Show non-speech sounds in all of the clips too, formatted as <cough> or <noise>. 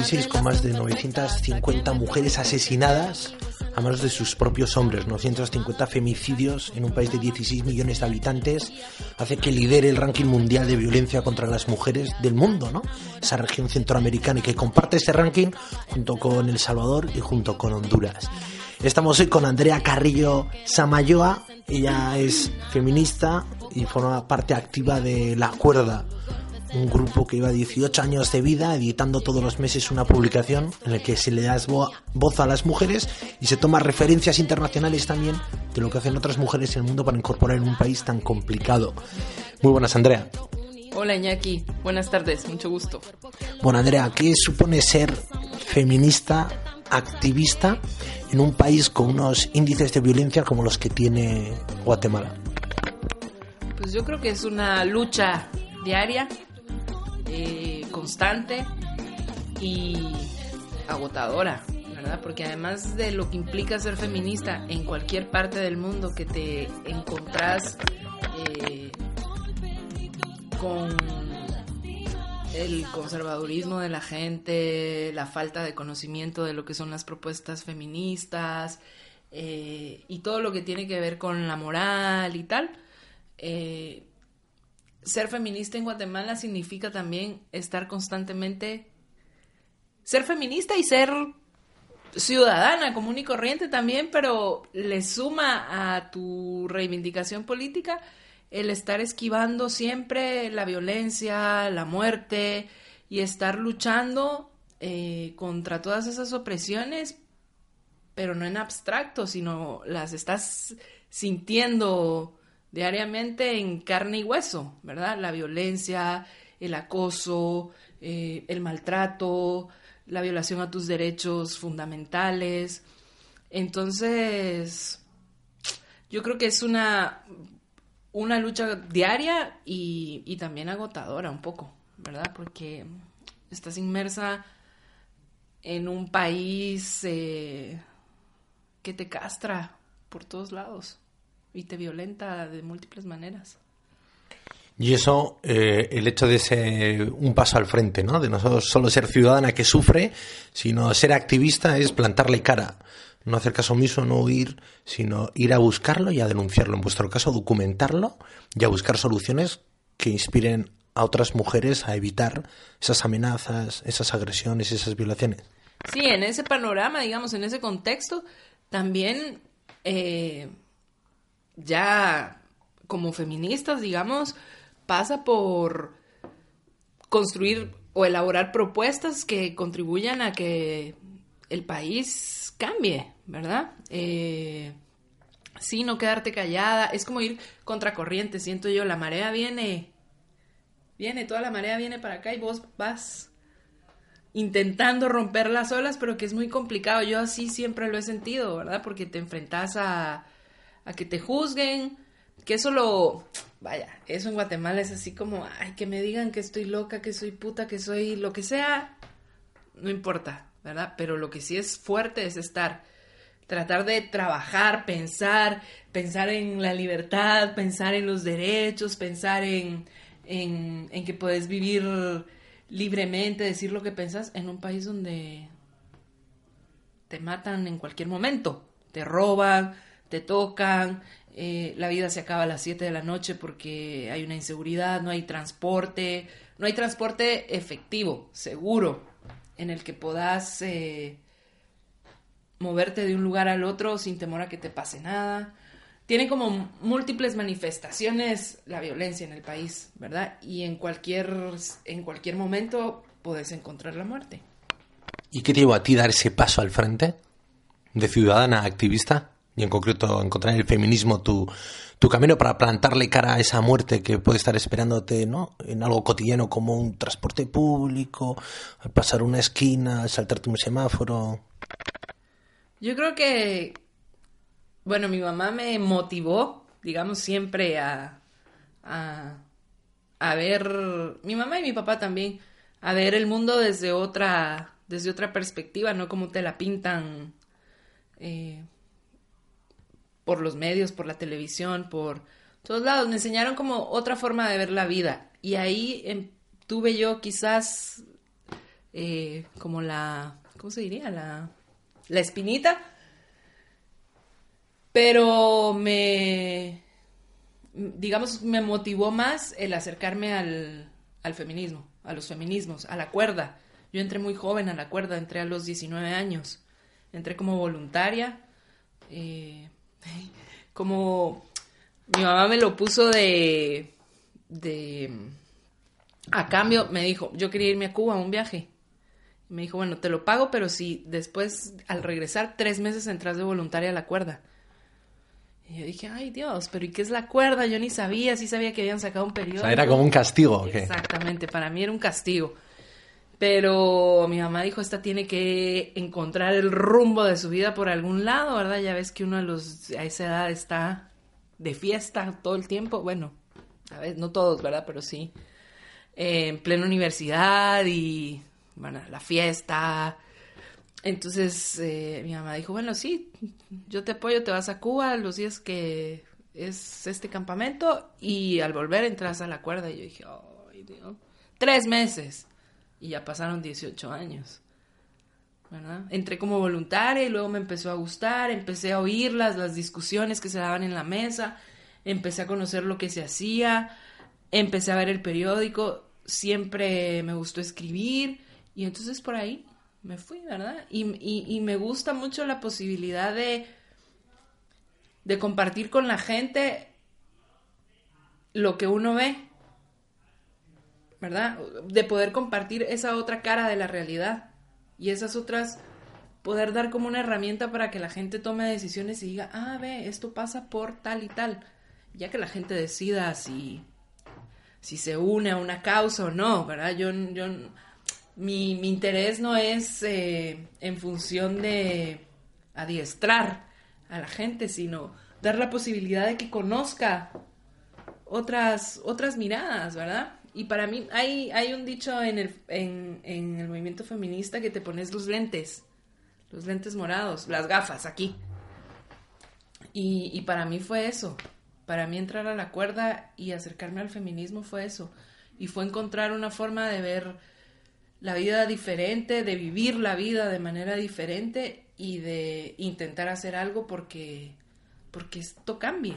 2016 con más de 950 mujeres asesinadas a manos de sus propios hombres. 950 femicidios en un país de 16 millones de habitantes hace que lidere el ranking mundial de violencia contra las mujeres del mundo, ¿no? Esa región centroamericana y que comparte ese ranking junto con El Salvador y junto con Honduras. Estamos hoy con Andrea Carrillo Samayoa. Ella es feminista y forma parte activa de La Cuerda, un grupo que lleva 18 años de vida editando todos los meses una publicación en la que se le da voz a las mujeres y se toma referencias internacionales también de lo que hacen otras mujeres en el mundo para incorporar en un país tan complicado. Muy buenas, Andrea. Hola Iñaki, buenas tardes, mucho gusto. Bueno, Andrea, ¿qué supone ser feminista, activista en un país con unos índices de violencia como los que tiene Guatemala? Pues yo creo que es una lucha diaria eh, constante y agotadora, ¿verdad? Porque además de lo que implica ser feminista en cualquier parte del mundo que te encontrás eh, con el conservadurismo de la gente, la falta de conocimiento de lo que son las propuestas feministas eh, y todo lo que tiene que ver con la moral y tal, ser feminista en Guatemala significa también estar constantemente, ser feminista y ser ciudadana común y corriente también, pero le suma a tu reivindicación política el estar esquivando siempre la violencia, la muerte y estar luchando eh, contra todas esas opresiones, pero no en abstracto, sino las estás sintiendo diariamente en carne y hueso, ¿verdad? La violencia, el acoso, eh, el maltrato, la violación a tus derechos fundamentales. Entonces, yo creo que es una, una lucha diaria y, también agotadora un poco, ¿verdad? Porque estás inmersa en un país eh, que te castra por todos lados y te violenta de múltiples maneras. Y eso, eh, el hecho de ser un paso al frente, ¿no? De no solo ser ciudadana que sufre, sino ser activista es plantarle cara. No hacer caso omiso, no huir, sino ir a buscarlo y a denunciarlo. En vuestro caso, documentarlo y a buscar soluciones que inspiren a otras mujeres a evitar esas amenazas, esas agresiones, esas violaciones. Sí, en ese panorama, digamos, en ese contexto, también eh, ya como feministas, digamos, pasa por construir o elaborar propuestas que contribuyan a que el país cambie, ¿verdad? Eh, sí, no quedarte callada, es como ir contracorriente, siento yo, la marea viene, viene, toda la marea viene para acá y vos vas intentando romper las olas, pero que es muy complicado, yo así siempre lo he sentido, ¿verdad? Porque te enfrentas a a que te juzguen, que eso lo, vaya, eso en Guatemala es así como, ay, que me digan que estoy loca, que soy puta, que soy lo que sea, no importa, ¿verdad? Pero lo que sí es fuerte es estar, tratar de trabajar, pensar, pensar en la libertad, pensar en los derechos, pensar en, en, que puedes vivir libremente, decir lo que pensas en un país donde te matan en cualquier momento, te roban, te tocan, eh, la vida se acaba a las 7 de la noche porque hay una inseguridad, no hay transporte, no hay transporte efectivo, seguro, en el que puedas eh, moverte de un lugar al otro sin temor a que te pase nada. Tiene como múltiples manifestaciones la violencia en el país, ¿verdad? Y en cualquier, en cualquier momento puedes encontrar la muerte. ¿Y qué te llevó a ti dar ese paso al frente de ciudadana activista? Y en concreto encontrar en el feminismo tu, tu camino para plantarle cara a esa muerte que puede estar esperándote ¿no? en algo cotidiano como un transporte público, al pasar una esquina, al saltarte un semáforo. Yo creo que, bueno, mi mamá me motivó, digamos, siempre a, a, a ver, mi mamá y mi papá también, a ver el mundo desde otra, desde otra perspectiva, no como te la pintan. Eh, por los medios, por la televisión, por todos lados. Me enseñaron como otra forma de ver la vida. Y ahí em, tuve yo quizás eh, como la, ¿cómo se diría? La, la espinita. Pero me, digamos, me motivó más el acercarme al, al feminismo, a los feminismos, a la cuerda. Yo entré muy joven a la cuerda, entré a los 19 años. Entré como voluntaria. Eh, como mi mamá me lo puso de, de... A cambio, me dijo, yo quería irme a Cuba a un viaje. Me dijo, bueno, te lo pago, pero si después, al regresar, tres meses entras de voluntaria a la cuerda. Y yo dije, ay Dios, pero ¿y qué es la cuerda? Yo ni sabía, sí sabía que habían sacado un periodo. O sea, era como un castigo, ¿o qué? Exactamente, para mí era un castigo. Pero mi mamá dijo, esta tiene que encontrar el rumbo de su vida por algún lado, ¿verdad? Ya ves que uno a, los, a esa edad está de fiesta todo el tiempo. Bueno, a ver, no todos, ¿verdad? Pero sí. En plena universidad y, bueno, la fiesta, entonces eh, mi mamá dijo, bueno, sí, yo te apoyo, te vas a Cuba los días que es este campamento y al volver entras a la cuerda. Y yo dije, ay Dios, tres meses. Y ya pasaron 18 años. ¿verdad? Entré como voluntaria y luego me empezó a gustar, empecé a oírlas, las discusiones que se daban en la mesa, empecé a conocer lo que se hacía, empecé a ver el periódico, siempre me gustó escribir y entonces por ahí me fui, ¿verdad? Y, me gusta mucho la posibilidad de, de compartir con la gente lo que uno ve, ¿verdad? De poder compartir esa otra cara de la realidad y esas otras, poder dar como una herramienta para que la gente tome decisiones y diga, ah, ve, esto pasa por tal y tal, ya que la gente decida si, si se une a una causa o no, ¿verdad? Yo, yo mi, mi interés no es eh, en función de adiestrar a la gente, sino dar la posibilidad de que conozca otras, otras miradas, ¿verdad? Y para mí hay, hay un dicho en el, en, el movimiento feminista que te pones los lentes, los lentes morados, las gafas aquí. Y, y para mí fue eso. Para mí entrar a la cuerda y acercarme al feminismo fue eso. Y fue encontrar una forma de ver la vida diferente, de vivir la vida de manera diferente y de intentar hacer algo porque, porque esto cambie.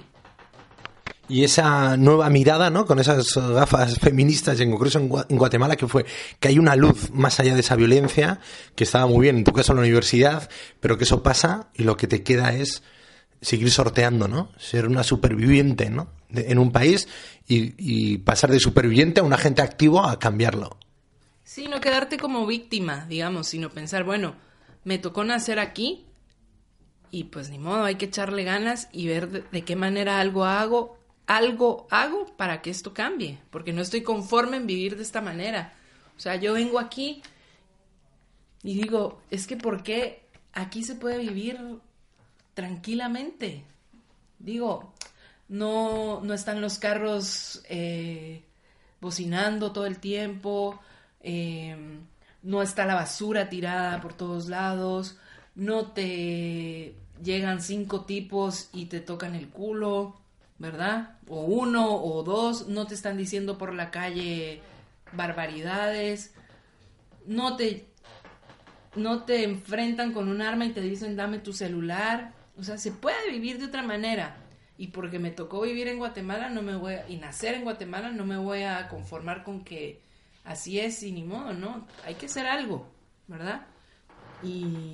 Y esa nueva mirada, ¿no? Con esas gafas feministas, en concreto en Guatemala, que fue que hay una luz más allá de esa violencia, que estaba muy bien, en tu caso en la universidad, pero que eso pasa y lo que te queda es seguir sorteando, ¿no? Ser una superviviente, ¿no? en un país y, y pasar de superviviente a un agente activo a cambiarlo. Sí, no quedarte como víctima, digamos, sino pensar, bueno, me tocó nacer aquí y pues ni modo, hay que echarle ganas y ver de, qué manera algo hago, algo hago para que esto cambie, porque no estoy conforme en vivir de esta manera. O sea, yo vengo aquí y digo, es que ¿por qué aquí se puede vivir tranquilamente? Digo, no, no están los carros eh, bocinando todo el tiempo, Em, no está la basura tirada por todos lados, no te llegan cinco tipos y te tocan el culo, ¿verdad? O uno o dos, no te están diciendo por la calle barbaridades, no te, no te enfrentan con un arma y te dicen dame tu celular, o sea, se puede vivir de otra manera. Y porque me tocó vivir en Guatemala, no me voy y nacer en Guatemala, no me voy a conformar con que así es y ni modo, ¿no? Hay que hacer algo, ¿verdad? Y,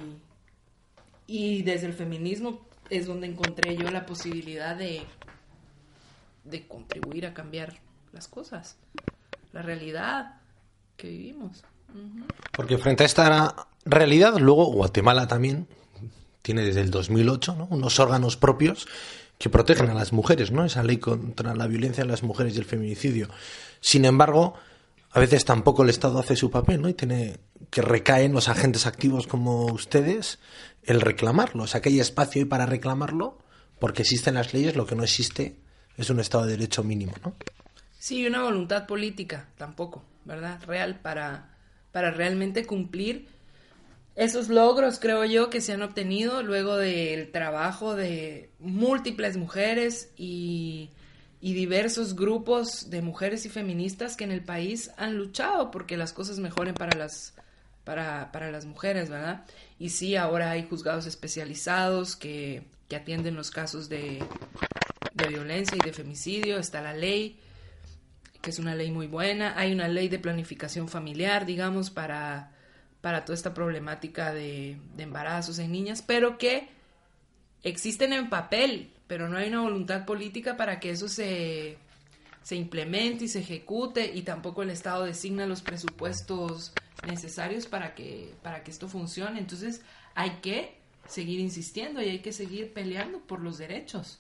y desde el feminismo es donde encontré yo la posibilidad de, de contribuir a cambiar las cosas, la realidad que vivimos. Porque frente a esta realidad, luego Guatemala también tiene desde el 2008 ¿no? unos órganos propios que protegen a las mujeres, ¿no? Esa ley contra la violencia de las mujeres y el feminicidio. Sin embargo, a veces tampoco el Estado hace su papel, ¿no? Y tiene que recaer en los agentes activos como ustedes el reclamarlo. O sea, que hay espacio ahí para reclamarlo, porque existen las leyes, lo que no existe es un Estado de Derecho mínimo, ¿no? Sí, una voluntad política tampoco, ¿verdad? Real para, para realmente cumplir esos logros, creo yo, que se han obtenido luego del trabajo de múltiples mujeres y y diversos grupos de mujeres y feministas que en el país han luchado porque las cosas mejoren para las para, para las mujeres, ¿verdad? Y sí, ahora hay juzgados especializados que, que atienden los casos de, de violencia y de femicidio, está la ley, que es una ley muy buena, hay una ley de planificación familiar, digamos, para, para toda esta problemática de, embarazos en niñas, pero que existen en papel, pero no hay una voluntad política para que eso se, se implemente y se ejecute y tampoco el Estado designa los presupuestos necesarios para que, para que esto funcione. Entonces hay que seguir insistiendo y hay que seguir peleando por los derechos.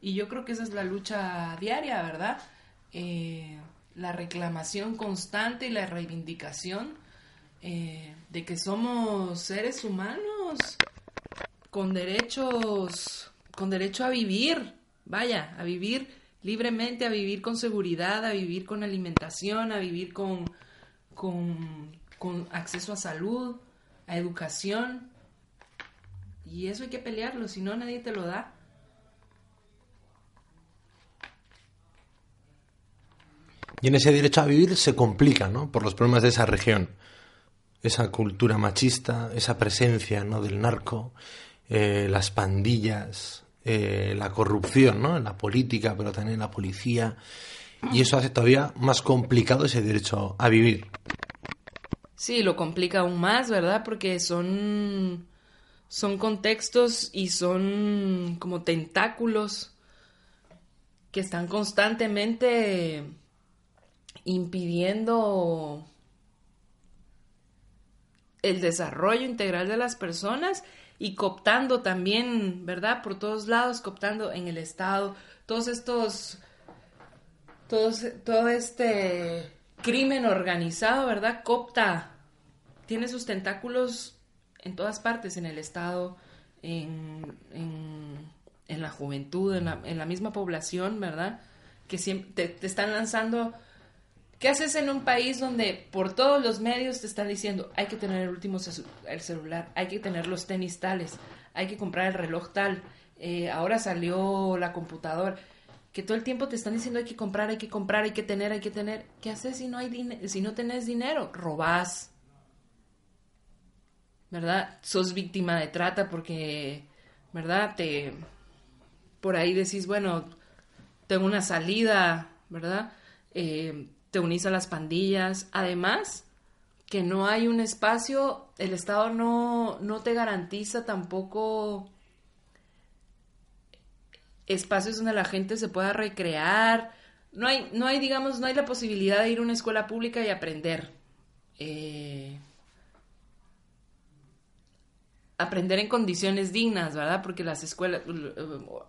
Y yo creo que esa es la lucha diaria, ¿verdad? Eh, la reclamación constante y la reivindicación eh, de que somos seres humanos con derechos, con derecho a vivir, vaya, a vivir libremente, a vivir con seguridad, a vivir con alimentación, a vivir con, con, con acceso a salud, a educación. Y eso hay que pelearlo, si no nadie te lo da. Y en ese derecho a vivir se complica, ¿no? Por los problemas de esa región. Esa cultura machista, esa presencia, ¿no? Del narco, eh, las pandillas, eh, la corrupción, ¿no? En la política, pero también en la policía. Y eso hace todavía más complicado ese derecho a vivir. Sí, lo complica aún más, ¿verdad? Porque son, son contextos y son como tentáculos que están constantemente impidiendo el desarrollo integral de las personas y cooptando también, ¿verdad? Por todos lados, cooptando en el Estado, todos estos, todos, todo este crimen organizado, ¿verdad? Copta, tiene sus tentáculos en todas partes, en el Estado, en, en, la juventud, en la, en la, misma población, ¿verdad? Que siempre te están lanzando ¿Qué haces en un país donde por todos los medios te están diciendo hay que tener el último el celular, hay que tener los tenis tales, hay que comprar el reloj tal, eh, ahora salió la computadora, que todo el tiempo te están diciendo hay que comprar, hay que comprar, hay que tener, hay que tener. ¿Qué haces si no hay si no tenés dinero? Robás. ¿Verdad? Sos víctima de trata porque, ¿verdad? Te por ahí decís, bueno, tengo una salida, ¿verdad? Eh, te unís a las pandillas. Además, que no hay un espacio, el Estado no, no te garantiza tampoco espacios donde la gente se pueda recrear. No hay, no hay, digamos, no hay la posibilidad de ir a una escuela pública y aprender. Eh, aprender en condiciones dignas, ¿verdad? Porque las escuelas,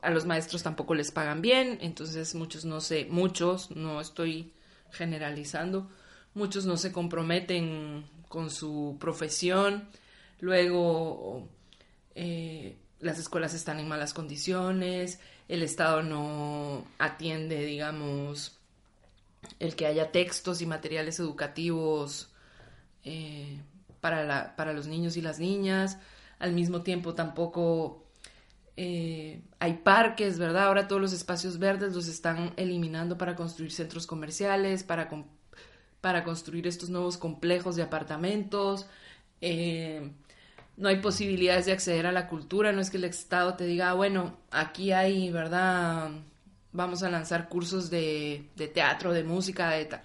a los maestros tampoco les pagan bien, entonces muchos no sé, muchos, no estoy generalizando, muchos no se comprometen con su profesión, luego eh, las escuelas están en malas condiciones, el Estado no atiende, digamos, el que haya textos y materiales educativos eh, para, para los niños y las niñas, al mismo tiempo tampoco eh, hay parques, ¿verdad? Ahora todos los espacios verdes los están eliminando para construir centros comerciales, para, para construir estos nuevos complejos de apartamentos. Eh, no hay posibilidades de acceder a la cultura, no es que el Estado te diga, ah, bueno, aquí hay, ¿verdad? Vamos a lanzar cursos de, teatro, de música, de tal.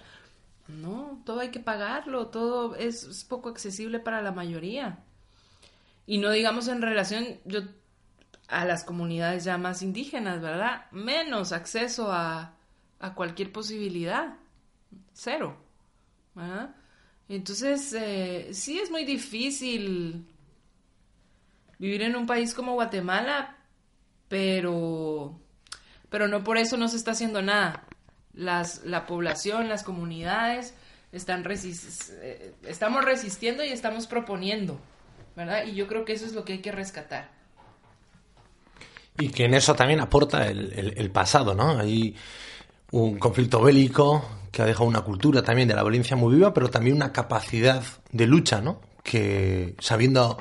No, todo hay que pagarlo, todo es, es poco accesible para la mayoría. Y no digamos en relación, yo a las comunidades ya más indígenas, ¿verdad? Menos acceso a, a cualquier posibilidad. Cero. ¿verdad? Entonces, eh, sí es muy difícil vivir en un país como Guatemala, pero, pero no por eso no se está haciendo nada. Las, la población, las comunidades, están eh, estamos resistiendo y estamos proponiendo, ¿verdad? Y yo creo que eso es lo que hay que rescatar. Y que en eso también aporta el, pasado, ¿no? Hay un conflicto bélico que ha dejado una cultura también de la violencia muy viva, pero también una capacidad de lucha, ¿no? Que sabiendo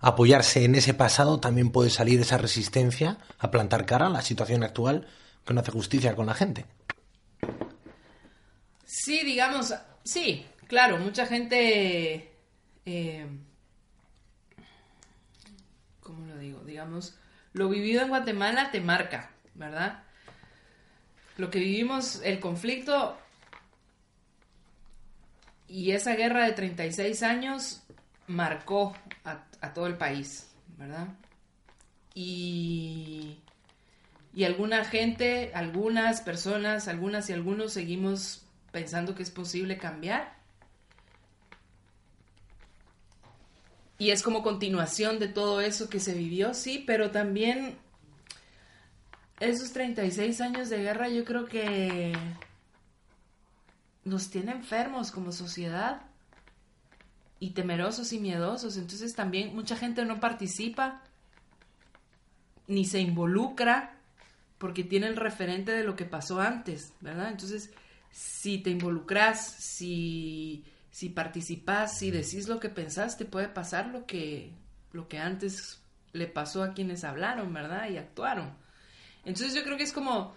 apoyarse en ese pasado también puede salir esa resistencia a plantar cara a la situación actual que no hace justicia con la gente. Sí, digamos, sí, claro, mucha gente, eh, ¿cómo lo digo? Digamos, lo vivido en Guatemala te marca, ¿verdad? Lo que vivimos, el conflicto y esa guerra de 36 años marcó a, a todo el país, ¿verdad? Y, y alguna gente, algunas personas, algunas y algunos seguimos pensando que es posible cambiar. Y es como continuación de todo eso que se vivió, sí, pero también esos 36 años de guerra yo creo que nos tiene enfermos como sociedad y temerosos y miedosos. Entonces también mucha gente no participa ni se involucra porque tiene el referente de lo que pasó antes, ¿verdad? Entonces, si te involucras, si, si participas, si decís lo que pensaste, puede pasar lo que, lo que antes le pasó a quienes hablaron, ¿verdad? Y actuaron. Entonces yo creo que es como,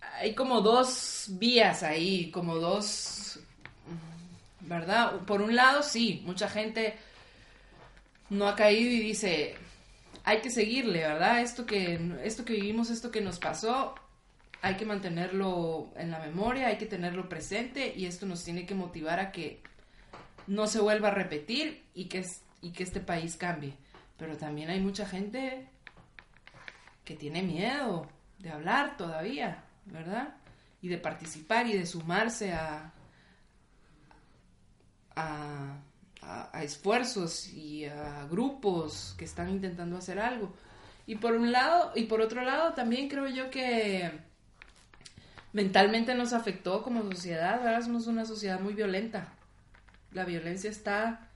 hay como dos vías ahí, como dos, ¿verdad? Por un lado, sí, mucha gente no ha caído y dice, hay que seguirle, ¿verdad? Esto que, esto que vivimos, esto que nos pasó, hay que mantenerlo en la memoria, hay que tenerlo presente y esto nos tiene que motivar a que no se vuelva a repetir y que, y que este país cambie. Pero también hay mucha gente que tiene miedo de hablar todavía, ¿verdad? Y de participar y de sumarse a, a, esfuerzos y a grupos que están intentando hacer algo. Y por un lado, y por otro lado, también creo yo que mentalmente nos afectó como sociedad, ¿verdad? Somos una sociedad muy violenta. La violencia está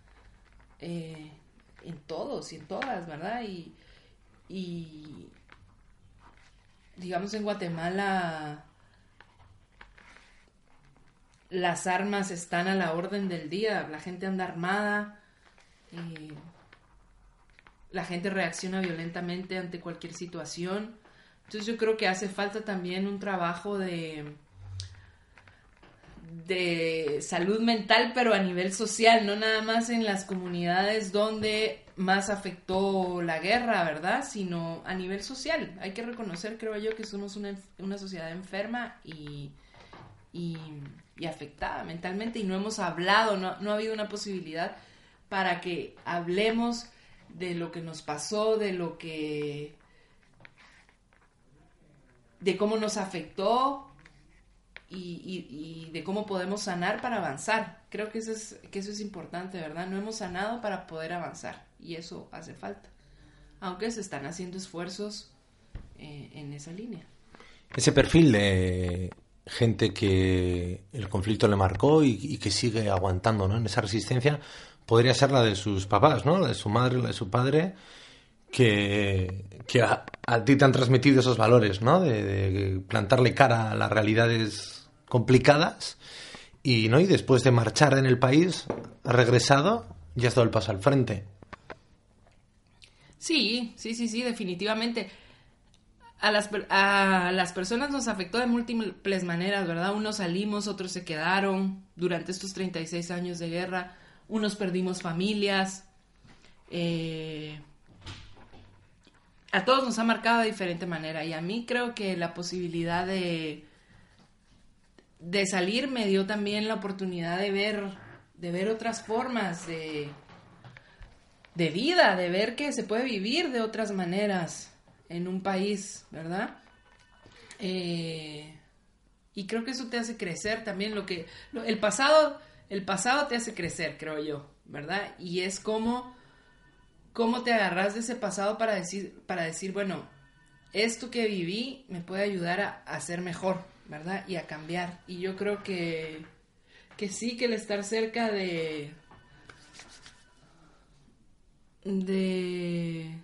eh, en todos y en todas, ¿verdad? Y, y digamos en Guatemala las armas están a la orden del día, la gente anda armada, eh, la gente reacciona violentamente ante cualquier situación. Entonces yo creo que hace falta también un trabajo de, de salud mental, pero a nivel social, no nada más en las comunidades donde más afectó la guerra, ¿verdad? Sino a nivel social. Hay que reconocer, creo yo, que somos una, una sociedad enferma y, y, afectada mentalmente y no hemos hablado, no, no ha habido una posibilidad para que hablemos de lo que nos pasó, de lo que de cómo nos afectó y, de cómo podemos sanar para avanzar. Creo que eso, es, que eso es importante, ¿verdad? No hemos sanado para poder avanzar y eso hace falta, aunque se están haciendo esfuerzos eh, en esa línea. Ese perfil de gente que el conflicto le marcó y, que sigue aguantando ¿no? en esa resistencia podría ser la de sus papás, ¿no? la de su madre, la de su padre, que, que a, ti te han transmitido esos valores, ¿no? De, plantarle cara a las realidades complicadas y, ¿no? y después de marchar en el país, regresado y has dado el paso al frente. Sí, sí, sí, sí, definitivamente. A las, a las personas nos afectó de múltiples maneras, ¿verdad? Unos salimos, otros se quedaron durante estos 36 años de guerra, unos perdimos familias, eh, a todos nos ha marcado de diferente manera y a mí creo que la posibilidad de, de salir me dio también la oportunidad de ver, de ver otras formas de, de vida, de ver que se puede vivir de otras maneras en un país, ¿verdad? Eh, y creo que eso te hace crecer también lo que el pasado el pasado te hace crecer, creo yo, ¿verdad? Y es como cómo te agarras de ese pasado para decir, para decir, bueno, esto que viví me puede ayudar a, ser mejor, ¿verdad? Y a cambiar. Y yo creo que, que sí, que el estar cerca de... de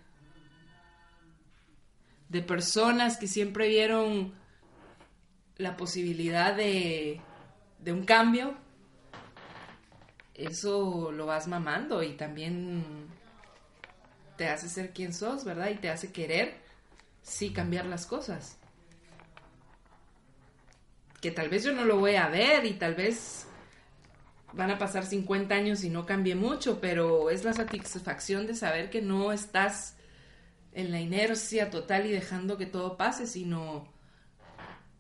de personas que siempre vieron la posibilidad de, de un cambio, eso lo vas mamando y también te hace ser quien sos, ¿verdad? Y te hace querer, sí, cambiar las cosas. Que tal vez yo no lo voy a ver y tal vez van a pasar 50 años y no cambie mucho, pero es la satisfacción de saber que no estás en la inercia total y dejando que todo pase, sino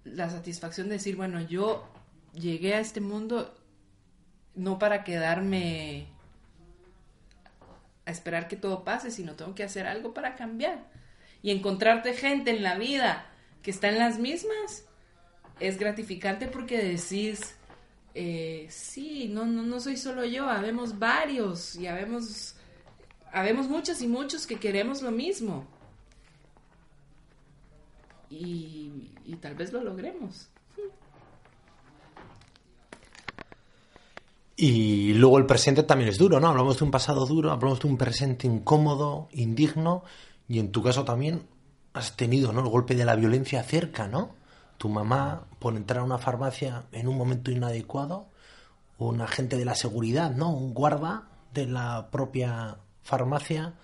la satisfacción de decir, bueno, yo llegué a este mundo no para quedarme a esperar que todo pase, sino tengo que hacer algo para cambiar. Y encontrarte gente en la vida que está en las mismas es gratificante porque decís, eh, sí, no, no, no soy solo yo, habemos varios y habemos, habemos muchos y muchos que queremos lo mismo. Y tal vez lo logremos. Y luego el presente también es duro, ¿no? Hablamos de un pasado duro, hablamos de un presente incómodo, indigno, y en tu caso también has tenido, ¿no? El golpe de la violencia cerca, ¿no? Tu mamá, por entrar a una farmacia en un momento inadecuado, un agente de la seguridad, ¿no? Un guarda de la propia farmacia,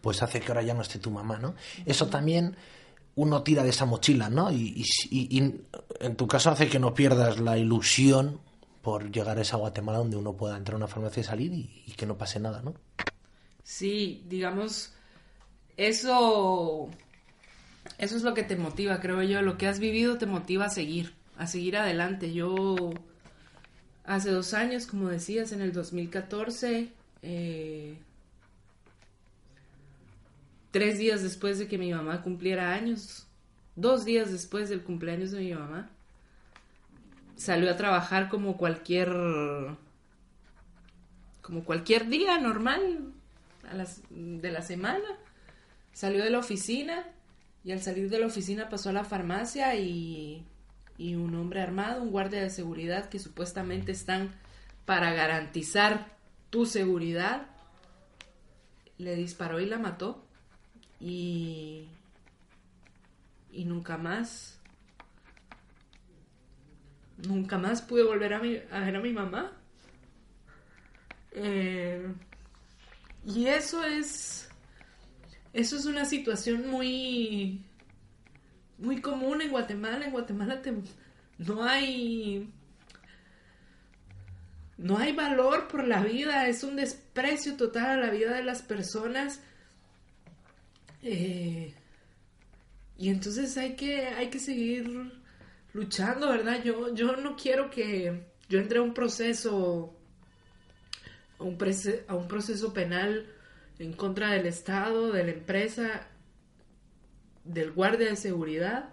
pues hace que ahora ya no esté tu mamá, ¿no? Eso también uno tira de esa mochila, ¿no? Y, y, y en tu caso hace que no pierdas la ilusión por llegar a esa Guatemala donde uno pueda entrar a una farmacia y salir y, que no pase nada, ¿no? Sí, digamos, eso, eso es lo que te motiva, creo yo. Lo que has vivido te motiva a seguir, a seguir adelante. Yo, hace dos años, como decías, en el 2014, eh, tres días después de que mi mamá cumpliera años, dos días después del cumpleaños de mi mamá, salió a trabajar como cualquier como cualquier día normal de la semana. Salió de la oficina y al salir de la oficina pasó a la farmacia y, y un hombre armado, un guardia de seguridad que supuestamente están para garantizar tu seguridad, le disparó y la mató y, y nunca más nunca más pude volver a, ver a mi mamá. Eh, y eso es. Eso es una situación muy. muy común en Guatemala. En Guatemala no hay. No hay valor por la vida, es un desprecio total a la vida de las personas. Eh, y entonces hay que, hay que seguir luchando, ¿verdad? Yo, yo no quiero que yo entre a un proceso, a un, proceso penal en contra del Estado, de la empresa, del guardia de seguridad,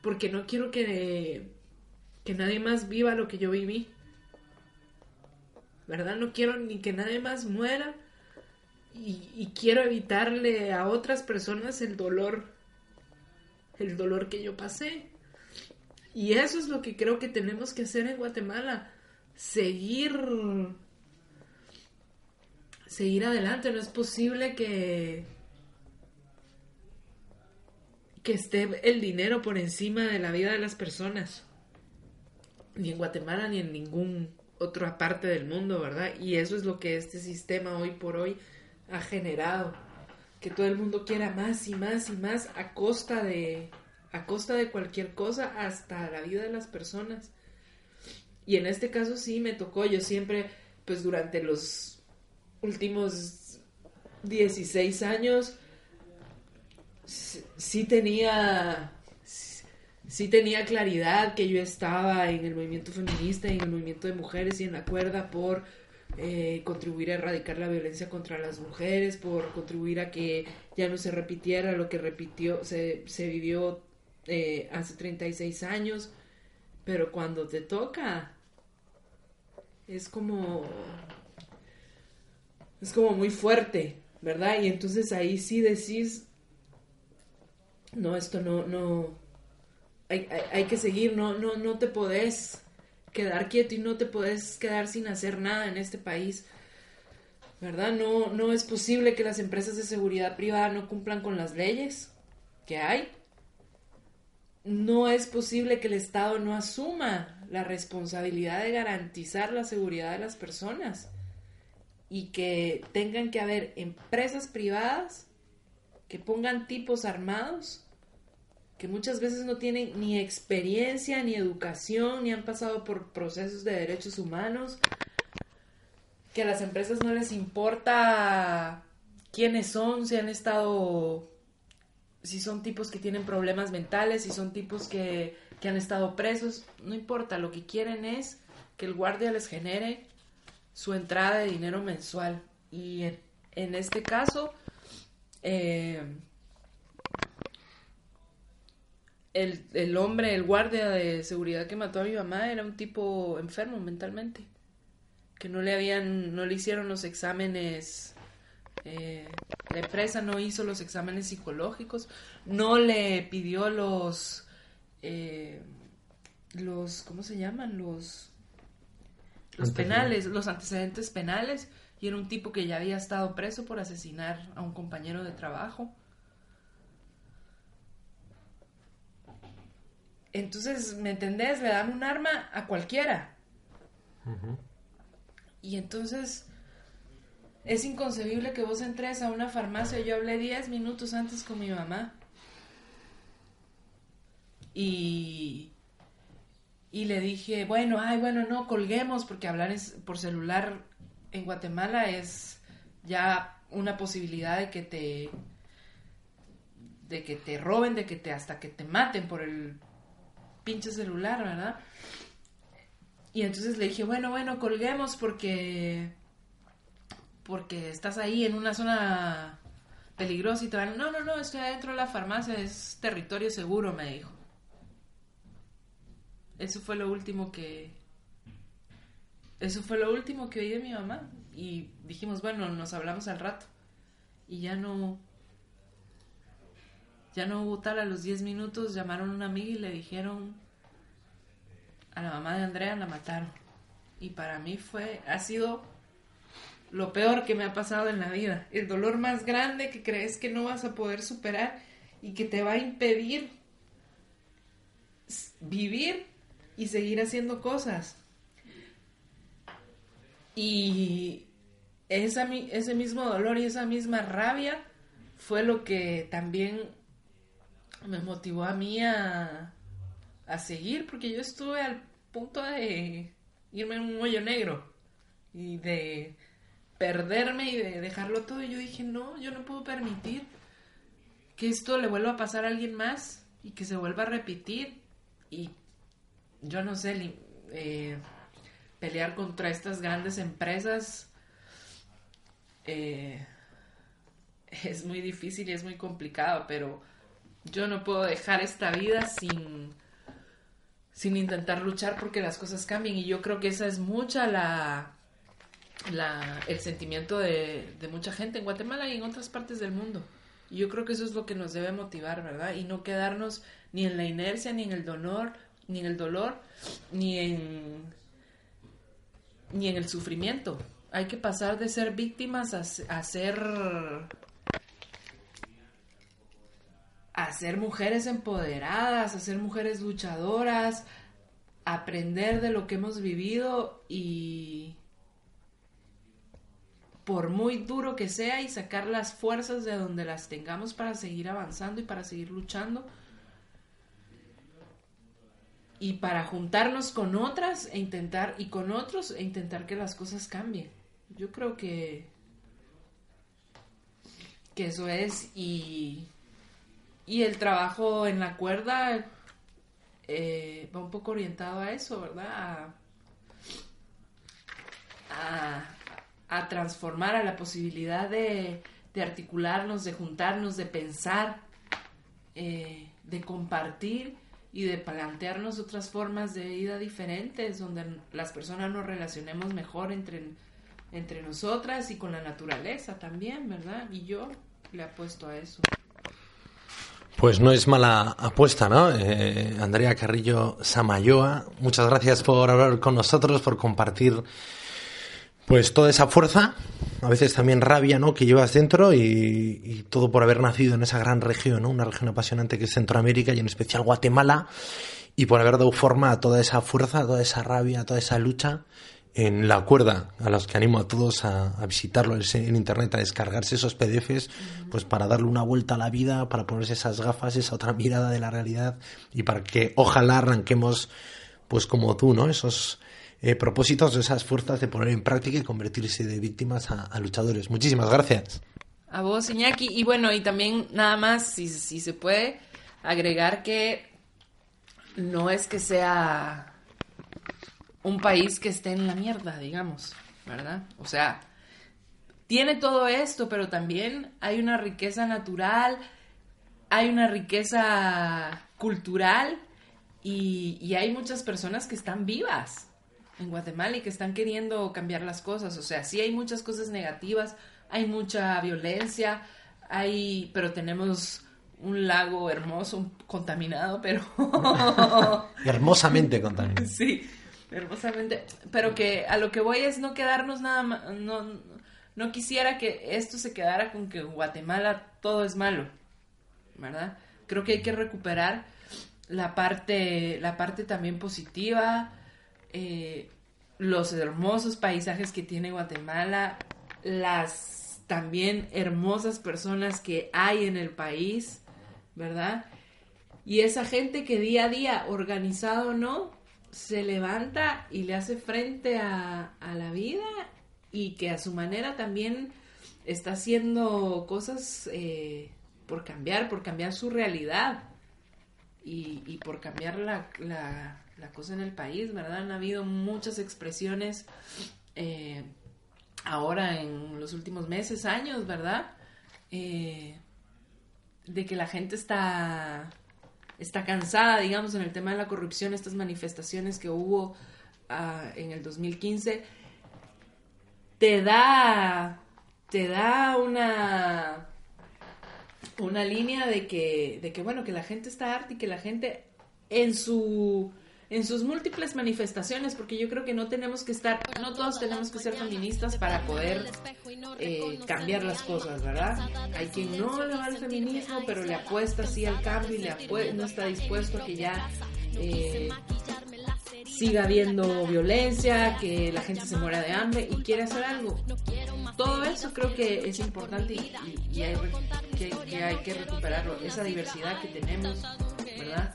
porque no quiero que, que nadie más viva lo que yo viví. ¿Verdad? No quiero ni que nadie más muera y, y quiero evitarle a otras personas el dolor, el dolor que yo pasé. Y eso es lo que creo que tenemos que hacer en Guatemala. Seguir. Seguir adelante. No es posible que. que esté el dinero por encima de la vida de las personas. Ni en Guatemala ni en ningún otra parte del mundo, ¿verdad? Y eso es lo que este sistema hoy por hoy ha generado. Que todo el mundo quiera más y más y más a costa de, a costa de cualquier cosa hasta la vida de las personas. Y en este caso sí me tocó, yo siempre, pues durante los últimos 16 años, sí tenía, sí tenía claridad que yo estaba en el movimiento feminista en el movimiento de mujeres y en la cuerda por eh, contribuir a erradicar la violencia contra las mujeres, por contribuir a que ya no se repitiera lo que repitió, se, se vivió eh, hace 36 años, pero cuando te toca, es como, es como muy fuerte, ¿verdad? Y entonces ahí sí decís, no, esto no, no, hay, hay, que seguir, no, no, no te podés quedar quieto y no te podés quedar sin hacer nada en este país. ¿Verdad? No, no es posible que las empresas de seguridad privada no cumplan con las leyes que hay no es posible que el Estado no asuma la responsabilidad de garantizar la seguridad de las personas y que tengan que haber empresas privadas que pongan tipos armados que muchas veces no tienen ni experiencia, ni educación, ni han pasado por procesos de derechos humanos, que a las empresas no les importa quiénes son, si han estado, si son tipos que tienen problemas mentales, si son tipos que, que han estado presos, no importa, lo que quieren es que el guardia les genere su entrada de dinero mensual. Y en, este caso, eh, el, hombre, el guardia de seguridad que mató a mi mamá era un tipo enfermo mentalmente. Que no le habían, no le hicieron los exámenes. Eh, la empresa no hizo los exámenes psicológicos, no le pidió los, eh, los, ¿cómo se llaman? Los, los penales, los antecedentes penales. Y era un tipo que ya había estado preso por asesinar a un compañero de trabajo. Entonces, ¿me entendés? Le dan un arma a cualquiera. Y entonces es inconcebible que vos entres a una farmacia. Yo hablé 10 minutos antes con mi mamá. Y, y le dije, bueno, ay, bueno, no, colguemos porque hablar es, por celular en Guatemala es ya una posibilidad de que te de que te roben, de que te hasta que te maten por el pinche celular, ¿verdad? Y entonces le dije, bueno, bueno, colguemos porque porque estás ahí en una zona peligrosa y te van, no, no, no, estoy adentro de la farmacia, es territorio seguro, me dijo. Eso fue lo último que eso fue lo último que oí de mi mamá y dijimos, bueno, nos hablamos al rato. Y ya no ya no hubo tal, a los 10 minutos llamaron a una amiga y le dijeron a la mamá de Andrea la mataron. Y para mí fue, ha sido lo peor que me ha pasado en la vida. El dolor más grande que crees que no vas a poder superar y que te va a impedir vivir y seguir haciendo cosas. Y esa, ese mismo dolor y esa misma rabia fue lo que también me motivó a mí a, a seguir, porque yo estuve al punto de irme en un hoyo negro y de perderme y de dejarlo todo. Y yo dije, no, yo no puedo permitir que esto le vuelva a pasar a alguien más y que se vuelva a repetir. Y yo no sé, eh, pelear contra estas grandes empresas eh, <laughs> es muy difícil y es muy complicado, pero yo no puedo dejar esta vida sin, sin intentar luchar porque las cosas cambien. Y yo creo que esa es mucha la, la el sentimiento de, mucha gente en Guatemala y en otras partes del mundo. Y yo creo que eso es lo que nos debe motivar, ¿verdad? Y no quedarnos ni en la inercia, ni en el dolor, ni en el dolor, ni en ni en el sufrimiento. Hay que pasar de ser víctimas a, a ser a ser mujeres empoderadas, a ser mujeres luchadoras, aprender de lo que hemos vivido y por muy duro que sea y sacar las fuerzas de donde las tengamos para seguir avanzando y para seguir luchando y para juntarnos con otras e intentar y con otros e intentar que las cosas cambien. Yo creo que que eso es y y el trabajo en la cuerda eh, va un poco orientado a eso, ¿verdad? A, a, transformar, a la posibilidad de, de, articularnos, de juntarnos, de pensar, eh, de compartir y de plantearnos otras formas de vida diferentes, donde las personas nos relacionemos mejor entre, entre nosotras y con la naturaleza también, ¿verdad? Y yo le apuesto a eso. Pues no es mala apuesta, ¿no? Eh, Andrea Carrillo Samayoa, muchas gracias por hablar con nosotros, por compartir pues toda esa fuerza, a veces también rabia, ¿no? Que llevas dentro y, todo por haber nacido en esa gran región, ¿no? Una región apasionante que es Centroamérica y en especial Guatemala y por haber dado forma a toda esa fuerza, a toda esa rabia, a toda esa lucha en la cuerda, a los que animo a todos a, visitarlo en internet, a descargarse esos PDFs, pues para darle una vuelta a la vida, para ponerse esas gafas, esa otra mirada de la realidad y para que ojalá arranquemos, pues como tú, ¿no? Esos eh, propósitos, esas fuerzas de poner en práctica y convertirse de víctimas a, luchadores. Muchísimas gracias. A vos, Iñaki. Y bueno, y también nada más, si, si se puede, agregar que no es que sea un país que esté en la mierda, digamos, ¿verdad? O sea, tiene todo esto, pero también hay una riqueza natural, hay una riqueza cultural y, hay muchas personas que están vivas en Guatemala y que están queriendo cambiar las cosas. O sea, sí hay muchas cosas negativas, hay mucha violencia, hay, pero tenemos un lago hermoso, contaminado, pero... <laughs> Hermosamente contaminado. Sí, hermosamente, pero que a lo que voy es no quedarnos nada más, no, no quisiera que esto se quedara con que en Guatemala todo es malo, ¿verdad? Creo que hay que recuperar la parte, la parte también positiva, eh, los hermosos paisajes que tiene Guatemala, las también hermosas personas que hay en el país, ¿verdad? Y esa gente que día a día, organizado o no, se levanta y le hace frente a, la vida y que a su manera también está haciendo cosas eh, por cambiar, por cambiar su realidad y, por cambiar la, la, cosa en el país, ¿verdad? Han habido muchas expresiones eh, ahora en los últimos meses, años, ¿verdad? Eh, de que la gente está está cansada, digamos, en el tema de la corrupción, estas manifestaciones que hubo ah, en el 2015, te da, te da una, una línea de que, de que, bueno, que la gente está harta y que la gente en su en sus múltiples manifestaciones, porque yo creo que no tenemos que estar, no todos tenemos que ser feministas para poder eh, cambiar las cosas, ¿verdad? Hay quien no le va al feminismo, pero le apuesta así al cambio y le no está dispuesto a que ya eh, siga habiendo violencia, que la gente se muera de hambre y quiere hacer algo. Todo eso creo que es importante y, hay, que, hay que recuperarlo, esa diversidad que tenemos, ¿verdad?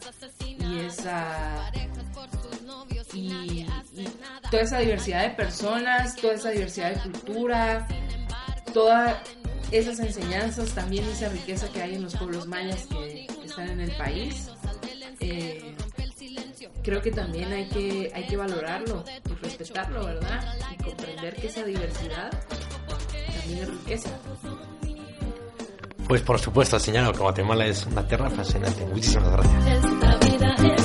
Y esa y, toda esa diversidad de personas, toda esa diversidad de cultura, todas esas enseñanzas, también esa riqueza que hay en los pueblos mayas que, están en el país. Eh, creo que también hay que, hay que valorarlo y respetarlo, ¿verdad? Y comprender que esa diversidad también es riqueza. Pues por supuesto, señalo que Guatemala es una tierra fascinante. Muchísimas gracias vida.